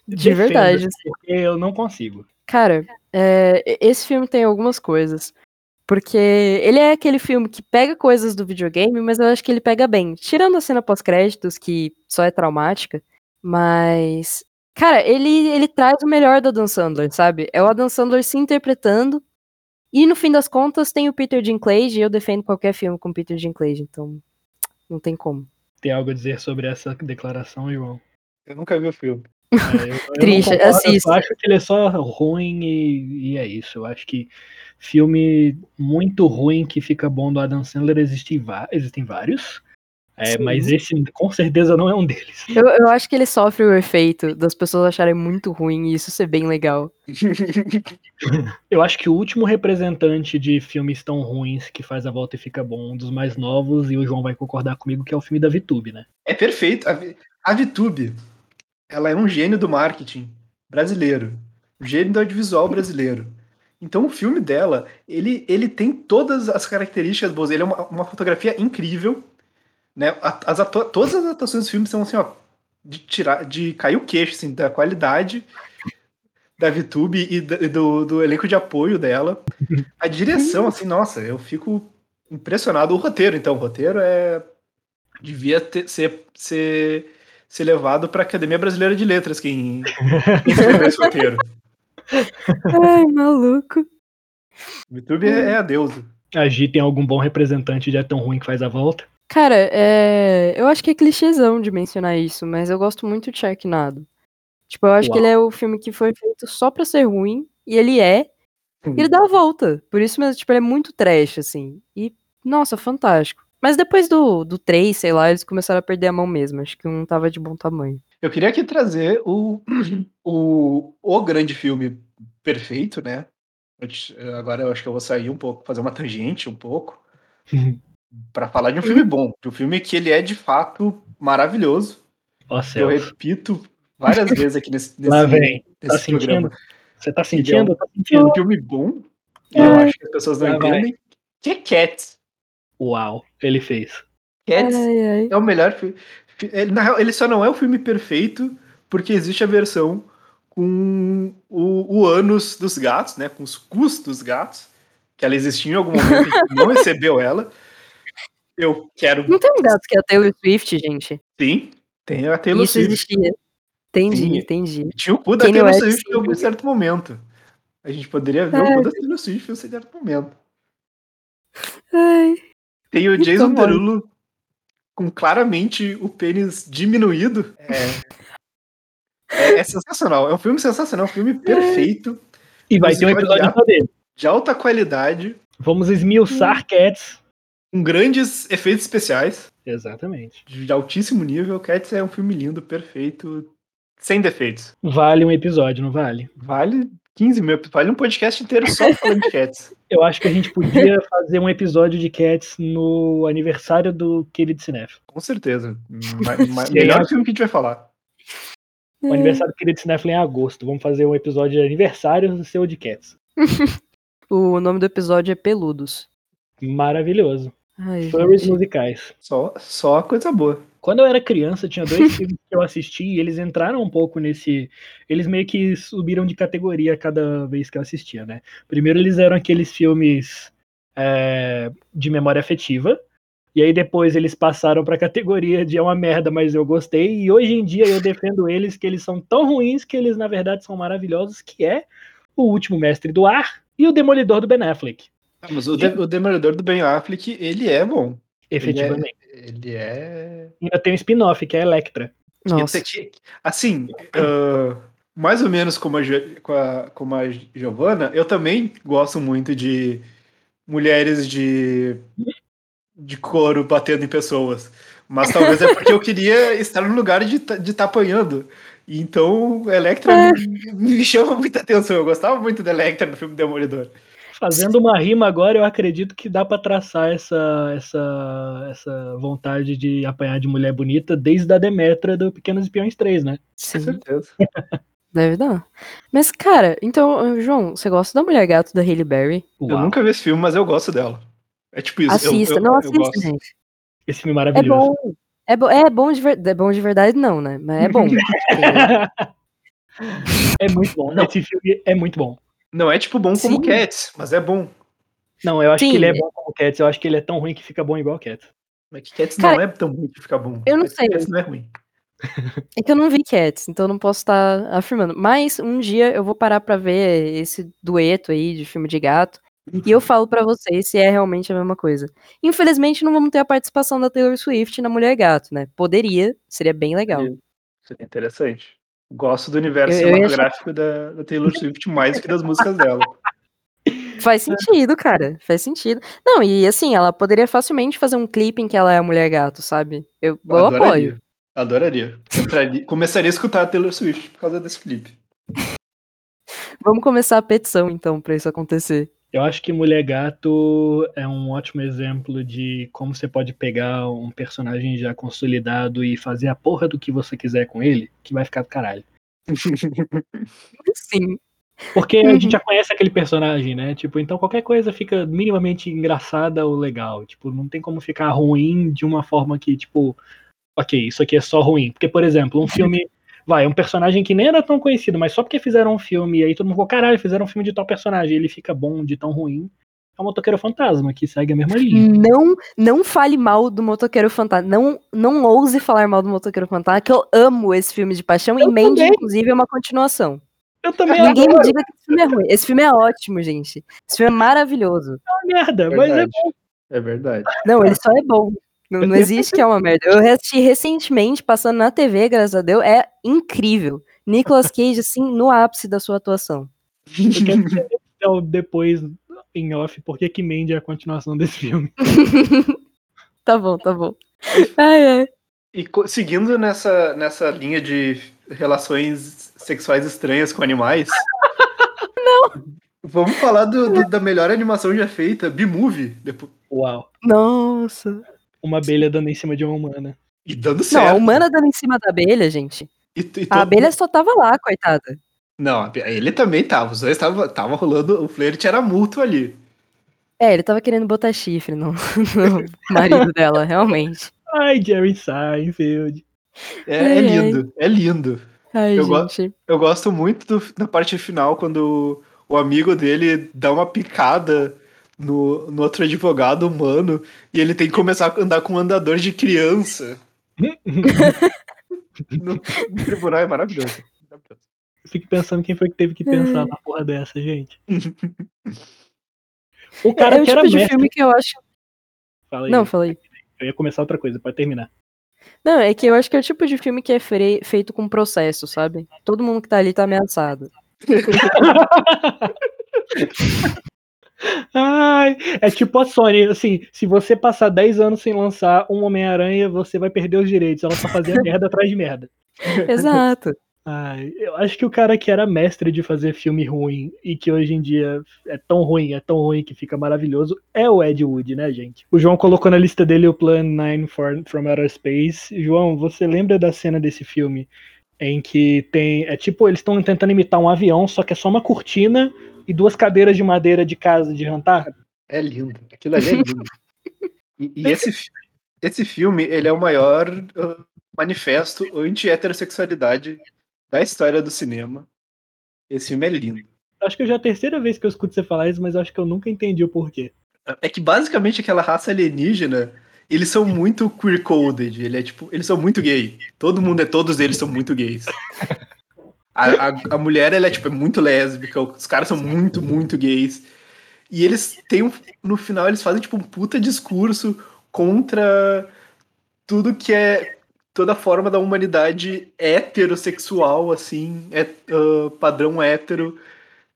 De Defendo, verdade. assim. Porque eu não consigo. Cara, é, esse filme tem algumas coisas. Porque ele é aquele filme que pega coisas do videogame, mas eu acho que ele pega bem. Tirando a cena pós-créditos, que só é traumática, mas Cara, ele, ele traz o melhor do Adam Sandler, sabe? É o Adam Sandler se interpretando. E no fim das contas tem o Peter Dinklage e eu defendo qualquer filme com Peter Dinklage, então não tem como. Tem algo a dizer sobre essa declaração, João? Eu nunca vi o filme. É, eu- eu Triste, concordo, assista. Eu acho que ele é só ruim e, e é isso. Eu acho que filme muito ruim que fica bom do Adam Sandler existe, existem vários. É, mas esse com certeza não é um deles. Eu, eu acho que ele sofre o efeito das pessoas acharem muito ruim e isso ser bem legal. Eu acho que o último representante de filmes tão ruins que faz a volta e fica bom, um dos mais novos, e o João vai concordar comigo, que é o filme da VTube, né? É perfeito. A, a VTube, ela é um gênio do marketing brasileiro. Um gênio do audiovisual brasileiro. Então o filme dela, ele, ele tem todas as características boas. Ele é uma, uma fotografia incrível. Né? As atua- todas as atuações do filme são assim, ó, de tirar, de cair o queixo, assim, da qualidade da VTube e do, do elenco de apoio dela. A direção, assim, nossa, eu fico impressionado. O roteiro, então, o roteiro é devia ter- ser, ser, ser levado para a Academia Brasileira de Letras quem, quem escreveu esse roteiro. Ai, maluco. O YouTube é, é a deusa. A Gi tem algum bom representante de É Tão Ruim que faz a volta? Cara, é... eu acho que é clichêzão de mencionar isso, mas eu gosto muito de Sharknado. Tipo, eu acho que Uau. ele é o filme que foi feito só pra ser ruim, e ele é, e ele dá a volta. Por isso mesmo, tipo, ele é muito trash, assim. E, nossa, fantástico. Mas depois do, do 3, sei lá, eles começaram a perder a mão mesmo. Acho que um tava de bom tamanho. Eu queria aqui trazer o, o, o grande filme perfeito, né? Agora eu acho que eu vou sair um pouco, fazer uma tangente um pouco, para falar de um filme bom, de um filme que ele é de fato maravilhoso. Ó Eu céu. repito várias vezes aqui nesse, nesse, Lá vem. Tá nesse sentindo? programa. Você tá Ele é sentindo? um- Tá É sentindo? um filme bom, e eu acho que as pessoas não Lá vai. entendem, que é Cats. Uau, ele fez. Cats Ai, ai. É o melhor filme. Ele, na real, ele só não é o filme perfeito porque existe a versão com o, o ânus dos gatos, né? Com os cus dos gatos. Que ela existia em algum momento e não recebeu ela. Eu quero. Não tem um gato que é a Taylor Swift, gente. Sim, tem a Taylor isso Swift. existia. Entendi, Sim. entendi. Tinha o cu da Kanye Taylor West, Swift em algum certo momento. A gente poderia ver o cu da Taylor Swift em um certo momento. Ai, Tem o Jason bom. Derulo com claramente o pênis diminuído. É, é, é sensacional. É um filme sensacional, é um filme perfeito, E vai ter um episódio só dele. de alta qualidade, Vamos esmiuçar Cats. Com grandes efeitos especiais, Exatamente. de altíssimo nível. Cats é um filme lindo, perfeito, sem defeitos. Vale um episódio, não vale? Vale 15 mil, vale um podcast inteiro só falando de Cats. Eu acho que a gente podia fazer um episódio de Cats no aniversário do querido Cinef. Com certeza. Ma- ma- Sim. melhor filme que a gente vai falar. O aniversário do querido Cinef é em agosto. Vamos fazer um episódio de aniversário seu de Cats. O nome do episódio é Peludos. Maravilhoso. Ai, Furries gente. musicais. Só, só coisa boa. Quando eu era criança, tinha dois filmes que eu assisti e eles entraram um pouco nesse. Eles meio que subiram de categoria cada vez que eu assistia, né? Primeiro eles eram aqueles filmes é, de memória afetiva. E aí depois eles passaram pra categoria de é uma merda, mas eu gostei. E hoje em dia eu defendo eles que eles são tão ruins que eles na verdade são maravilhosos, que é O Último Mestre do Ar e O Demolidor do Ben Affleck. Ah, mas o, de, o Demolidor do Ben Affleck, ele é bom. Efetivamente. Ele é. Ainda tem um spin-off, que é a Electra. Nossa. Assim, ah, mais ou menos como a, com a- como a Giovanna, eu também gosto muito de mulheres de, de couro batendo em pessoas. Mas talvez é porque eu queria estar no lugar de estar apanhando. Então, Electra me, me chama muita atenção. Eu gostava muito da Electra no filme Demolidor. Fazendo uma rima agora, eu acredito que dá pra traçar essa, essa, essa vontade de apanhar de mulher bonita desde a Demetra do Pequenos Espiões 3, né? Com Sim, certeza. deve dar. Mas, cara, então, João, você gosta da Mulher Gato da Hailey Berry? Eu nunca vi esse filme, mas eu gosto dela. É tipo isso. Assista. eu, não, eu assista, gosto. gente. Esse filme É maravilhoso. bom. É, bo é, bom de ver- é bom de verdade, não, né? Mas é bom. É muito bom. Não. Esse filme é muito bom. Não é tipo bom como Sim. Cats, mas é bom. Não, eu acho Sim. que ele é bom como Cats. Eu acho que ele é tão ruim que fica bom igual Cats. Mas que Cats Cara, não é tão ruim que fica bom. eu não Cats- sei. Cats não é ruim. É que eu não vi Cats, então eu não posso estar afirmando. Mas um dia eu vou parar pra ver esse dueto aí de filme de gato. E eu falo pra vocês se é realmente a mesma coisa. Infelizmente não vamos ter a participação da Taylor Swift na Mulher Gato, né? Poderia, seria bem legal. Seria interessante. Gosto do universo Eu- cinematográfico da, da Taylor Swift mais do que das músicas dela. Faz sentido, cara. Faz sentido. Não, e assim, ela poderia facilmente fazer um clipe em que ela é a Mulher Gato, sabe? Eu, eu apoio. Adoraria. Adoraria. Entraria- começaria a escutar a Taylor Swift por causa desse clipe. Vamos começar a petição, então, pra isso acontecer. Eu acho que Mulher Gato é um ótimo exemplo de como você pode pegar um personagem já consolidado e fazer a porra do que você quiser com ele, que vai ficar do caralho. Sim. Porque a Uhum. gente já conhece aquele personagem, né? Tipo, então qualquer coisa fica minimamente engraçada ou legal. Tipo, não tem como ficar ruim de uma forma que, tipo, ok, isso aqui é só ruim. Porque, por exemplo, um filme. Vai, um personagem que nem era tão conhecido, mas só porque fizeram um filme e aí todo mundo falou, caralho, fizeram um filme de tal personagem, e ele fica bom de tão ruim. É o Motoqueiro Fantasma, que segue a mesma linha. Não, não fale mal do Motoqueiro Fantasma. Não, não ouse falar mal do Motoqueiro Fantasma, que eu amo esse filme de paixão. E Eu Mandy, também. inclusive, é uma continuação. Eu também Ninguém me adoro diga que esse filme é ruim. Esse filme é ótimo, gente. Esse filme é maravilhoso. a merda, mas é Verdade. É verdade. Não, ele só é bom. Não, não existe que é uma merda. Eu assisti recentemente, passando na TV, graças a Deus. É incrível. Nicolas Cage, assim, no ápice da sua atuação. Eu quero então, depois em off por que que Mandy é a continuação desse filme. Tá bom, tá bom. Ai, ai. E seguindo nessa, nessa linha de relações sexuais estranhas com animais. Não! Vamos falar do- do- da melhor animação já feita, B-Movie. depo- Uau. Nossa. Uma abelha dando em cima de uma humana. E dando Não, certo. a humana dando em cima da abelha, gente. E- e A abelha só tava lá, coitada. Não, ele também tava. Os dois tava, tava rolando. O flerte era mútuo ali. É, ele tava querendo botar chifre no, no marido dela, realmente. Ai, Jerry Seinfeld. É, Ai, é ai. lindo, é lindo. Ai, Eu go- gente. Eu gosto muito do- da parte final, quando o amigo dele dá uma picada no, no outro advogado humano e ele tem que começar a andar com um andador de criança. No, no tribunal é maravilhoso. Eu fico pensando quem foi que teve que pensar na porra dessa, gente. O cara é o que era tipo de mestre. filme que eu acho. Fala aí, Não, falei. eu ia começar outra coisa, pode terminar. Não, é que eu acho que é o tipo de filme que é feito com processo, sabe? Todo mundo que tá ali tá ameaçado. Ai, é tipo a Sony, assim, se você passar 10 anos sem lançar um Homem-Aranha, você vai perder os direitos. Ela só fazia merda atrás de merda. Exato. Ai, eu acho que o cara que era mestre de fazer filme ruim e que hoje em dia é tão ruim, é tão ruim que fica maravilhoso, é o Ed Wood, né, gente? O João colocou na lista dele o Plan 9 for, from Outer Space. João, você lembra da cena desse filme em que tem. É tipo, eles estão tentando imitar um avião, só que é só uma cortina e duas cadeiras de madeira de casa de jantar? É lindo. Aquilo ali é lindo. E, e esse, esse filme, ele é o maior uh, manifesto anti-heterossexualidade da história do cinema. Esse filme é lindo. Acho que já é a terceira vez que eu escuto você falar isso, mas acho que eu nunca entendi o porquê. É que basicamente aquela raça alienígena, eles são muito queer-coded. Ele é tipo, eles são muito gay. Todo mundo é, todos eles são muito gays. A, a, a mulher, ela é tipo, é muito lésbica, os caras são muito, muito gays. E eles têm um, no final eles fazem tipo um puta discurso contra tudo que é toda forma da humanidade heterossexual, assim, é, ah, padrão hétero.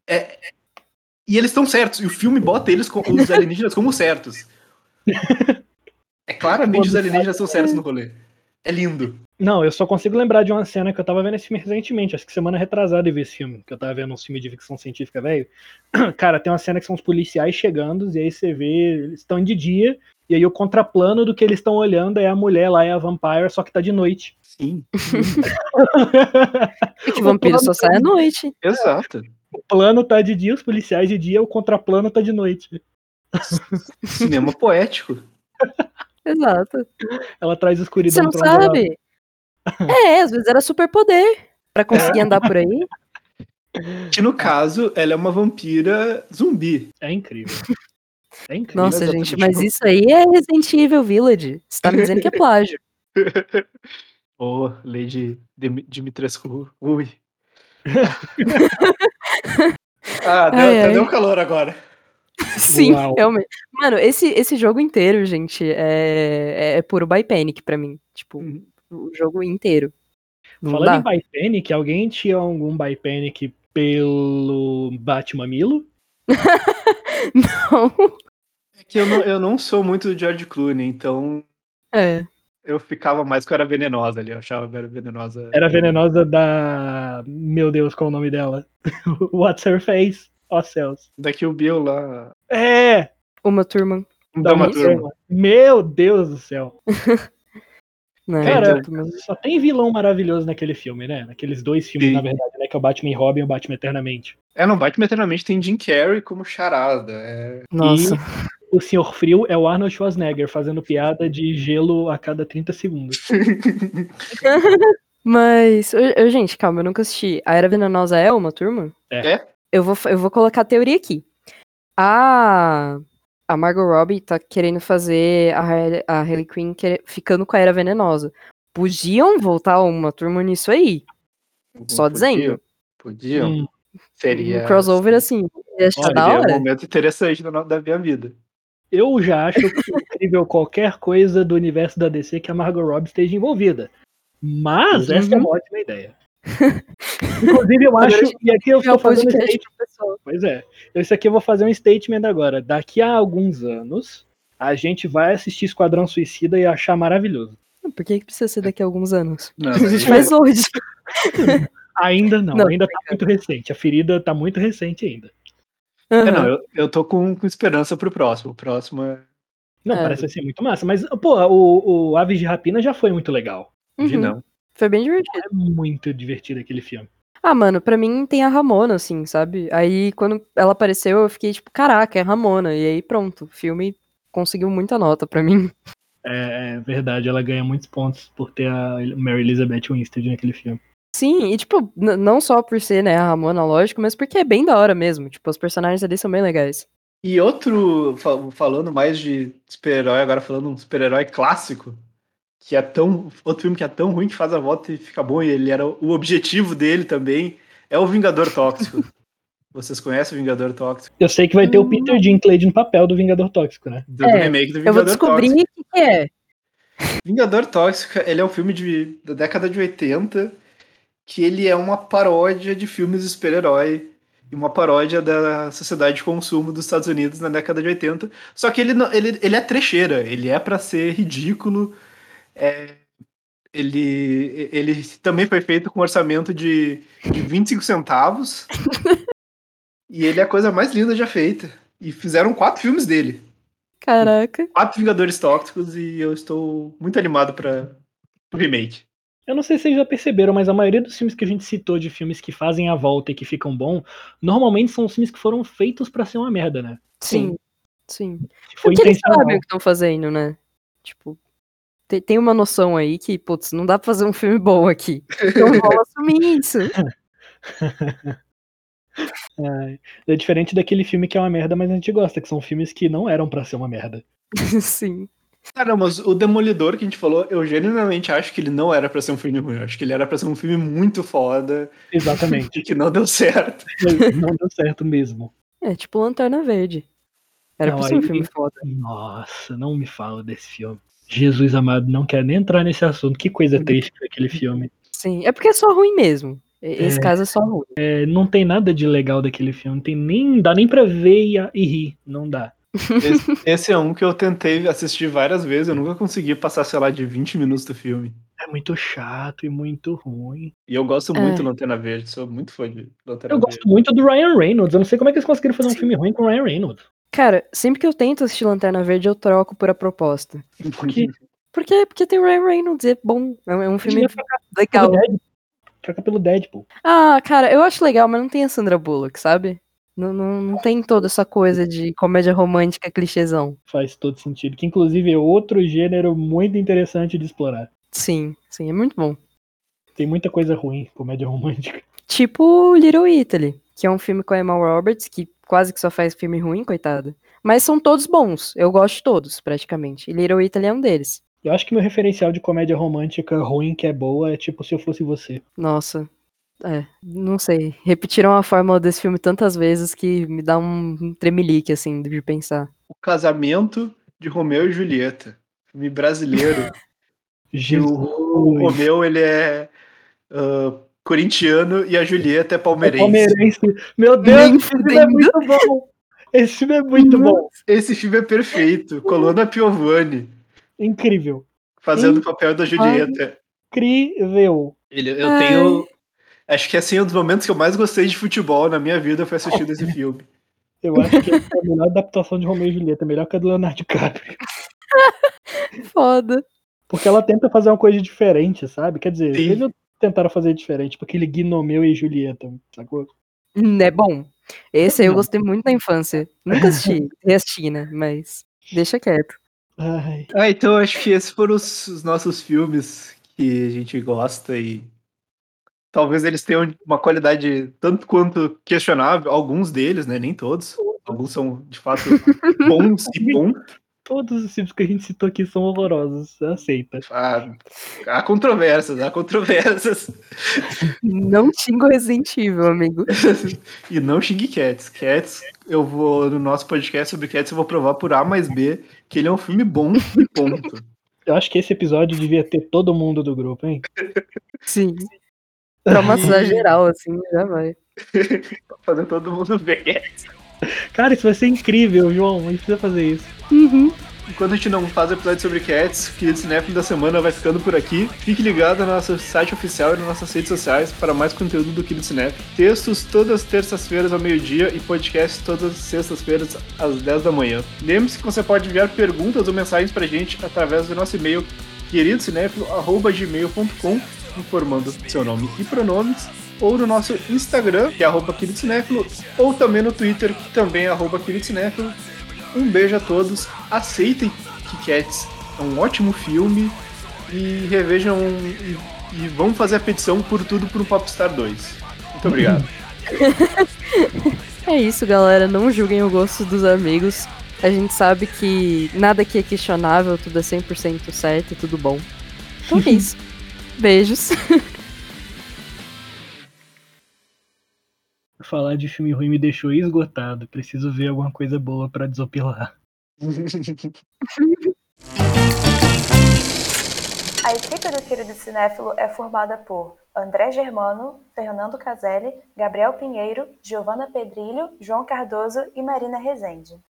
É, e eles estão certos, e o filme bota eles, co- os alienígenas, como certos. É claramente os alienígenas são certos no rolê. É lindo. Não, eu só consigo lembrar de uma cena que eu tava vendo esse filme recentemente, acho que semana retrasada eu vi esse filme, que eu tava vendo um filme de ficção científica, velho. Cara, tem uma cena que são os policiais chegando, e aí você vê, eles estão de dia, e aí o contraplano do que eles estão olhando é a mulher lá, é a vampire, só que tá de noite. Sim. É que vampiro só sai à noite. Exato. O plano tá de dia, os policiais de dia, o contraplano tá de noite. Cinema poético. Exato. Ela traz Você escuridão não pra onde ela- sabe? É, às vezes era superpoder pra conseguir andar por aí. Que no caso, ela é uma vampira zumbi. É incrível. É incrível. Nossa, exatamente. gente, mas isso aí é Resident Evil Village. Você tá me dizendo que é plágio. Ô, Lady Dim- Dimitrescu. Ui. ah, deu, Ai, até ai. deu calor agora. Sim, Uau. realmente. Mano, esse, esse jogo inteiro, gente, é, é puro by panic pra mim. Tipo, Uhum. o jogo inteiro. Não Falando dá. em By Panic, alguém tinha algum By Panic pelo Batman Milo? Não. É que eu não, eu não sou muito do George Clooney, então É. eu ficava mais com a Era Venenosa ali. Eu achava a Era Venenosa. Era a venenosa da. Meu Deus, qual é o nome dela? What's her face? Ó céus. Daqui o Bill lá. É! Uma turma. Dá uma turma. Meu Deus do céu. Né? Cara. Só tem vilão maravilhoso naquele filme, né? Naqueles dois filmes, Sim. na verdade, né? Que é o Batman e Robin e o Batman Eternamente. É, no Batman Eternamente tem Jim Carrey como charada. É... Nossa. O Senhor Frio é o Arnold Schwarzenegger fazendo piada de gelo a cada 30 segundos. Mas, eu- eu, gente, calma, eu nunca assisti. A Era Venenosa é uma turma? É. É. Eu vou, eu vou colocar a teoria aqui. A, a Margot Robbie tá querendo fazer a, Harley- a Harley Quinn quer- ficando com a Era Venenosa. Podiam voltar uma turma nisso aí. Só dizendo. Podiam. Hum, Seria. Um crossover assim. Olha, da Seria um momento interessante da, da minha vida. eu já acho que é incrível qualquer coisa do universo da DC que a Margot Robbie esteja envolvida. Mas essa é uma ótima ideia. Inclusive, eu acho. E aqui eu É estou fazendo um statement. Pois é. Isso aqui eu vou fazer um statement agora. Daqui a alguns anos, a gente vai assistir Esquadrão Suicida e achar maravilhoso. Por que, que precisa ser daqui a alguns anos? Não, a gente faz hoje. Ainda não, Não, ainda tá muito recente. A ferida tá muito recente ainda. É, não, eu, eu tô com, com esperança pro próximo. O próximo é. Não, É. parece ser muito massa. Mas, pô, o, o Aves de Rapina já foi muito legal. De Uhum. não. Foi bem divertido. É muito divertido aquele filme. Ah, mano, pra mim tem a Ramona, assim, sabe? Aí quando ela apareceu, eu fiquei tipo, caraca, é a Ramona. E aí pronto, o filme conseguiu muita nota pra mim. É, é verdade, ela ganha muitos pontos por ter a Mary Elizabeth Winstead naquele filme. Sim, e tipo, não só por ser, né, a Ramona, lógico, mas porque é bem da hora mesmo. Tipo, os personagens ali são bem legais. E outro, fa- falando mais de super-herói, agora falando um super-herói clássico, que é tão. Outro filme que é tão ruim que faz a volta e fica bom, e ele era o objetivo dele também, é o Vingador Tóxico. Vocês conhecem o Vingador Tóxico? Eu sei que vai ter o Hum. Peter Dinklage no papel do Vingador Tóxico, né? Do, É, do remake do Eu Vingador vou descobrir Tóxico. o que, é. Vingador Tóxico, ele é um filme de, da década de 80, que ele é uma paródia de filmes de super-herói e uma paródia da sociedade de consumo dos Estados Unidos na década de 80. Só que ele, não- ele, ele é trecheira, ele é pra ser ridículo. É, ele, ele também foi feito com orçamento de, de 25 centavos. e ele é a coisa mais linda já feita. E fizeram quatro filmes dele. Caraca. Quatro Vingadores Tóxicos e eu estou muito animado para o remake. Eu não sei se vocês já perceberam, mas a maioria dos filmes que a gente citou de filmes que fazem a volta e que ficam bom, normalmente são os filmes que foram feitos pra ser uma merda, né? Sim. Sim. Que foi Porque eles intencional. sabem o que estão fazendo, né? Tipo, te- tem uma noção aí que, putz, não dá pra fazer um filme bom aqui. Então vamos assumir isso. É, é diferente daquele filme que é uma merda, mas a gente gosta, que são filmes que não eram pra ser uma merda. Sim. Cara, mas o Demolidor que a gente falou, eu genuinamente acho que ele não era pra ser um filme ruim. Eu acho que ele era pra ser um filme muito foda Exatamente. e que não deu certo. não deu certo mesmo. É tipo Lanterna Verde. Era Não, pra ser um filme foda. Nossa, não me fala desse filme. Jesus amado, não quero nem entrar nesse assunto. Que coisa triste foi aquele filme. Sim. É porque é só ruim mesmo. E- Esse É. caso é só ruim. É, não tem nada de legal daquele filme. Não tem nem, dá nem pra ver e, e rir. Não dá. Esse, esse é um que eu tentei assistir várias vezes, eu nunca consegui passar, sei lá, de 20 minutos do filme. É muito chato e muito ruim. E eu gosto É. muito do Lanterna Verde, sou muito fã de Lanterna Eu Verde. gosto muito do Ryan Reynolds. Eu não sei como é que eles conseguiram fazer um filme ruim com o Ryan Reynolds. Cara, sempre que eu tento assistir Lanterna Verde, eu troco por a proposta. Por quê? Porque, porque tem o Ryan Reynolds, é bom. É um- é filme legal. Troca pelo Deadpool. Ah, cara, eu acho legal, mas não tem a Sandra Bullock, sabe? Não, não, não tem toda essa coisa de comédia romântica clichêzão. Faz todo sentido. Que inclusive é outro gênero muito interessante de explorar. Sim, sim, é muito bom. Tem muita coisa ruim, comédia romântica. Tipo Little Italy, que é um filme com a Emma Roberts, que quase que só faz filme ruim, coitada. Mas são todos bons, eu gosto de todos, praticamente. E Little Italy é um deles. Eu acho que meu referencial de comédia romântica ruim que é boa é tipo Se Eu Fosse Você. Nossa. É, não sei. Repetiram a fórmula desse filme tantas vezes que me dá um tremelique, assim, de pensar. O casamento de Romeu e Julieta. Filme brasileiro. E Jesus. o, Romeu, ele é ah, corintiano e a Julieta é É palmeirense. palmeirense. Meu Deus, Nem esse filme é fudendo. muito bom. Esse filme é muito bom. Esse filme é perfeito. Colonna Piovani Incrível. fazendo o papel da Julieta. Incrível. Ele, eu Ai. tenho. Acho que assim, um dos momentos que eu mais gostei de futebol na minha vida foi assistindo esse filme. Eu acho que é a melhor adaptação de Romeu e Julieta, melhor que a do Leonardo DiCaprio. Foda. Porque ela tenta fazer uma coisa diferente, sabe? Quer dizer, Sim. eles tentaram fazer diferente, porque ele Gnomeu e Julieta, sacou? É bom. Esse aí eu gostei muito na infância. Nunca assisti, reassisti, né? Mas deixa quieto. Ai, Ah, então acho que esses foram os, os nossos filmes que a gente gosta e talvez eles tenham uma qualidade tanto quanto questionável, alguns deles, né? Nem todos. Alguns são de fato bons e bons. Todos os filmes que a gente citou aqui são horrorosos. Aceita. Ah, há controvérsias, há controvérsias. Não xingo Resident Evil, amigo. e não xingue Cats. Cats, eu vou, no nosso podcast sobre Cats, eu vou provar por A mais B que ele é um filme bom e ponto. Eu acho que esse episódio devia ter todo mundo do grupo, hein? Sim. Traumatizar geral, assim, já vai. Pra fazer todo mundo ver Cats. Cara, isso vai ser incrível, João. A gente precisa fazer isso. Uhum. Enquanto a gente não faz episódio sobre Cats, o querido Cinéfilo da semana vai ficando por aqui. Fique ligado no nosso site oficial e nas nossas redes sociais para mais conteúdo do Querido Cinéfilo. Textos todas as terças-feiras ao meio-dia e podcast todas as sextas-feiras às 10 da manhã. Lembre-se que você pode enviar perguntas ou mensagens pra gente através do nosso e-mail queridocinéfilo.gmail.com informando seu nome e pronomes ou no nosso Instagram, que é arroba ou também no Twitter, que também é arroba. Um beijo a todos. Aceitem que Cats é um ótimo filme e revejam e, e vão fazer a petição por tudo por um Popstar 2. Muito obrigado. É isso, galera. Não julguem o gosto dos amigos. A gente sabe que nada aqui é questionável, tudo é 100% certo e tudo bom. Então é isso. Beijos. Falar de filme ruim me deixou esgotado. Preciso ver alguma coisa boa pra desopilar. A equipe do Querido Cinéfilo é formada por André Germano, Fernando Caselli, Gabriel Pinheiro, Giovana Pedrilho, João Cardoso e Marina Rezende.